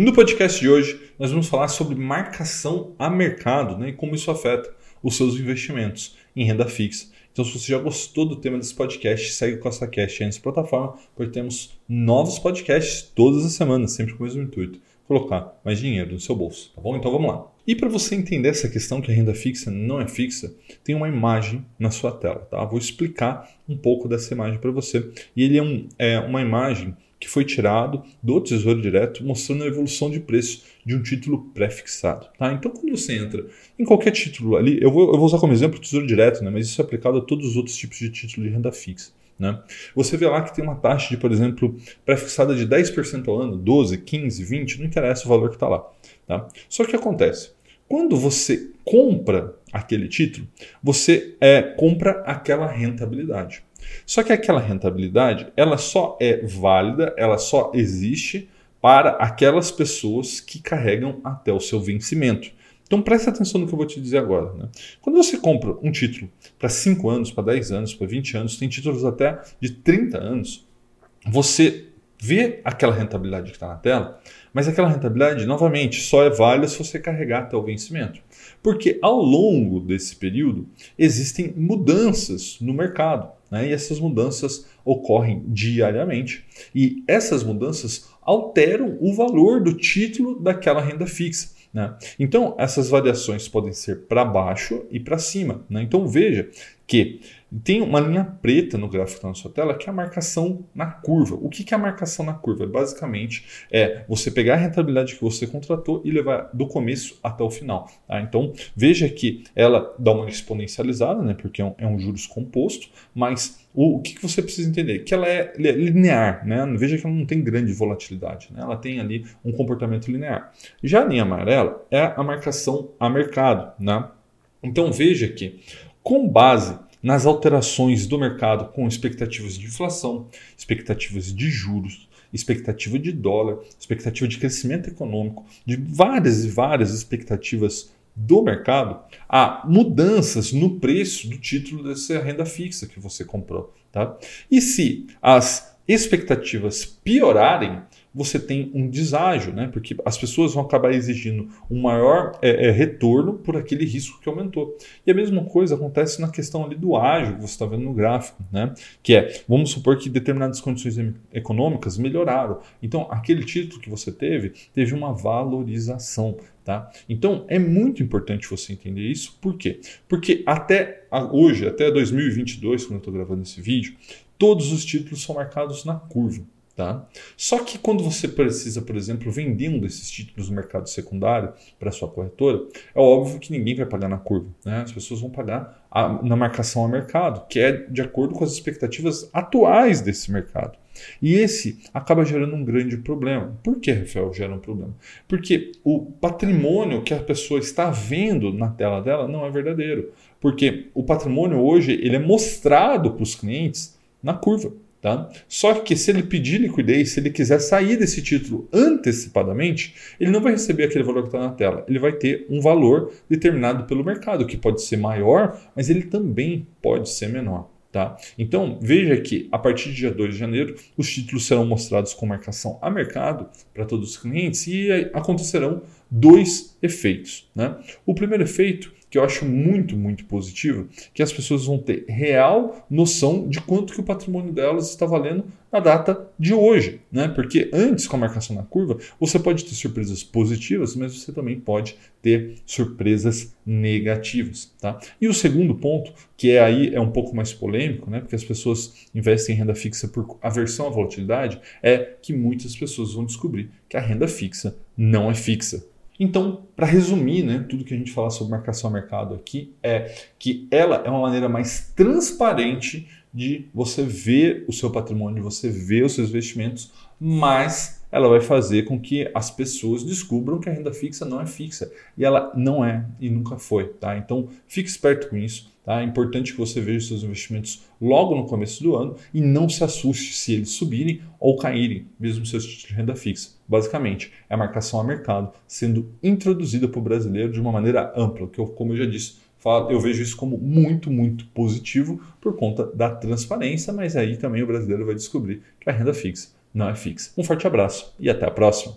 No podcast de hoje, nós vamos falar sobre marcação a mercado né, e como isso afeta os seus investimentos em renda fixa. Então, se você já gostou do tema desse podcast, segue o CostaCast aí nessa plataforma, porque temos novos podcasts todas as semanas, sempre com o mesmo intuito: colocar mais dinheiro no seu bolso. Tá bom? Então vamos lá. E para você entender essa questão que a renda fixa não é fixa, tem uma imagem na sua tela. Tá? Vou explicar um pouco dessa imagem para você. E ele é, um, é uma imagem que foi tirado do Tesouro Direto, mostrando a evolução de preço de um título pré-fixado. Tá? Então, quando você entra em qualquer título ali, eu vou, eu vou usar como exemplo o Tesouro Direto, né? mas isso é aplicado a todos os outros tipos de título de renda fixa. Né? Você vê lá que tem uma taxa de, por exemplo, pré-fixada de 10% ao ano, 12, 15, 20, não interessa o valor que está lá. Tá? Só que acontece, quando você compra aquele título, você é, compra aquela rentabilidade. Só que aquela rentabilidade, ela só é válida, ela só existe para aquelas pessoas que carregam até o seu vencimento. Então preste atenção no que eu vou te dizer agora. Né? Quando você compra um título para 5 anos, para 10 anos, para 20 anos, tem títulos até de 30 anos, você vê aquela rentabilidade que está na tela, mas aquela rentabilidade, novamente, só é válida se você carregar até o vencimento. Porque ao longo desse período existem mudanças no mercado. Né? E essas mudanças ocorrem diariamente. E essas mudanças alteram o valor do título daquela renda fixa. Né? Então, essas variações podem ser para baixo e para cima. Né? Então, veja que tem uma linha preta no gráfico que está na sua tela que é a marcação na curva. O que é a marcação na curva? Basicamente é você pegar a rentabilidade que você contratou e levar do começo até o final. Tá? Então veja que ela dá uma exponencializada, né? porque é um, é um juros composto, mas o, o que, você precisa entender? Que ela é linear, né? veja que ela não tem grande volatilidade, né? ela tem ali um comportamento linear. Já a linha amarela é a marcação a mercado. Né? Então veja que com base nas alterações do mercado com expectativas de inflação, expectativas de juros, expectativa de dólar, expectativa de crescimento econômico, de várias e várias expectativas do mercado, há mudanças no preço do título dessa renda fixa que você comprou. Tá? E se as expectativas piorarem, você tem um deságio, né? porque as pessoas vão acabar exigindo um maior é, é, retorno por aquele risco que aumentou. E a mesma coisa acontece na questão ali do ágio que você está vendo no gráfico, né? que é, vamos supor que determinadas condições econômicas melhoraram. Então, aquele título que você teve, teve uma valorização. Tá? Então é muito importante você entender isso. Por quê? Porque até hoje, até 2022, quando eu estou gravando esse vídeo, todos os títulos são marcados na curva. Tá? Só que quando você precisa, por exemplo, vender um desses títulos no mercado secundário para sua corretora, é óbvio que ninguém vai pagar na curva. Né? As pessoas vão pagar a, na marcação ao mercado, que é de acordo com as expectativas atuais desse mercado. E esse acaba gerando um grande problema. Por que, Rafael, gera um problema? Porque o patrimônio que a pessoa está vendo na tela dela não é verdadeiro. Porque o patrimônio hoje ele é mostrado para os clientes na curva. Tá? Só que se ele pedir liquidez, se ele quiser sair desse título antecipadamente, ele não vai receber aquele valor que está na tela. Ele vai ter um valor determinado pelo mercado, que pode ser maior, mas ele também pode ser menor. Tá? Então, veja que a partir de dia 2 de janeiro, os títulos serão mostrados com marcação a mercado para todos os clientes e acontecerão dois efeitos. Né? O primeiro efeito que eu acho muito, muito positivo, que as pessoas vão ter real noção de quanto que o patrimônio delas está valendo na data de hoje, né? Porque antes com a marcação na curva, você pode ter surpresas positivas, mas você também pode ter surpresas negativas, tá? E o segundo ponto, que é aí é um pouco mais polêmico, né? Porque as pessoas investem em renda fixa por aversão à volatilidade, é que muitas pessoas vão descobrir que a renda fixa não é fixa. Então, para resumir, né, tudo que a gente fala sobre marcação a mercado aqui é que ela é uma maneira mais transparente de você ver o seu patrimônio, você ver os seus investimentos, mas ela vai fazer com que as pessoas descubram que a renda fixa não é fixa. E ela não é e nunca foi. Tá? Então, fique esperto com isso. Tá? É importante que você veja os seus investimentos logo no começo do ano e não se assuste se eles subirem ou caírem, mesmo seus títulos de renda fixa. Basicamente, é a marcação a mercado sendo introduzida para o brasileiro de uma maneira ampla, que eu, como eu já disse, eu vejo isso como muito, muito positivo por conta da transparência, mas aí também o brasileiro vai descobrir que a renda fixa não é fixa. Um forte abraço e até a próxima!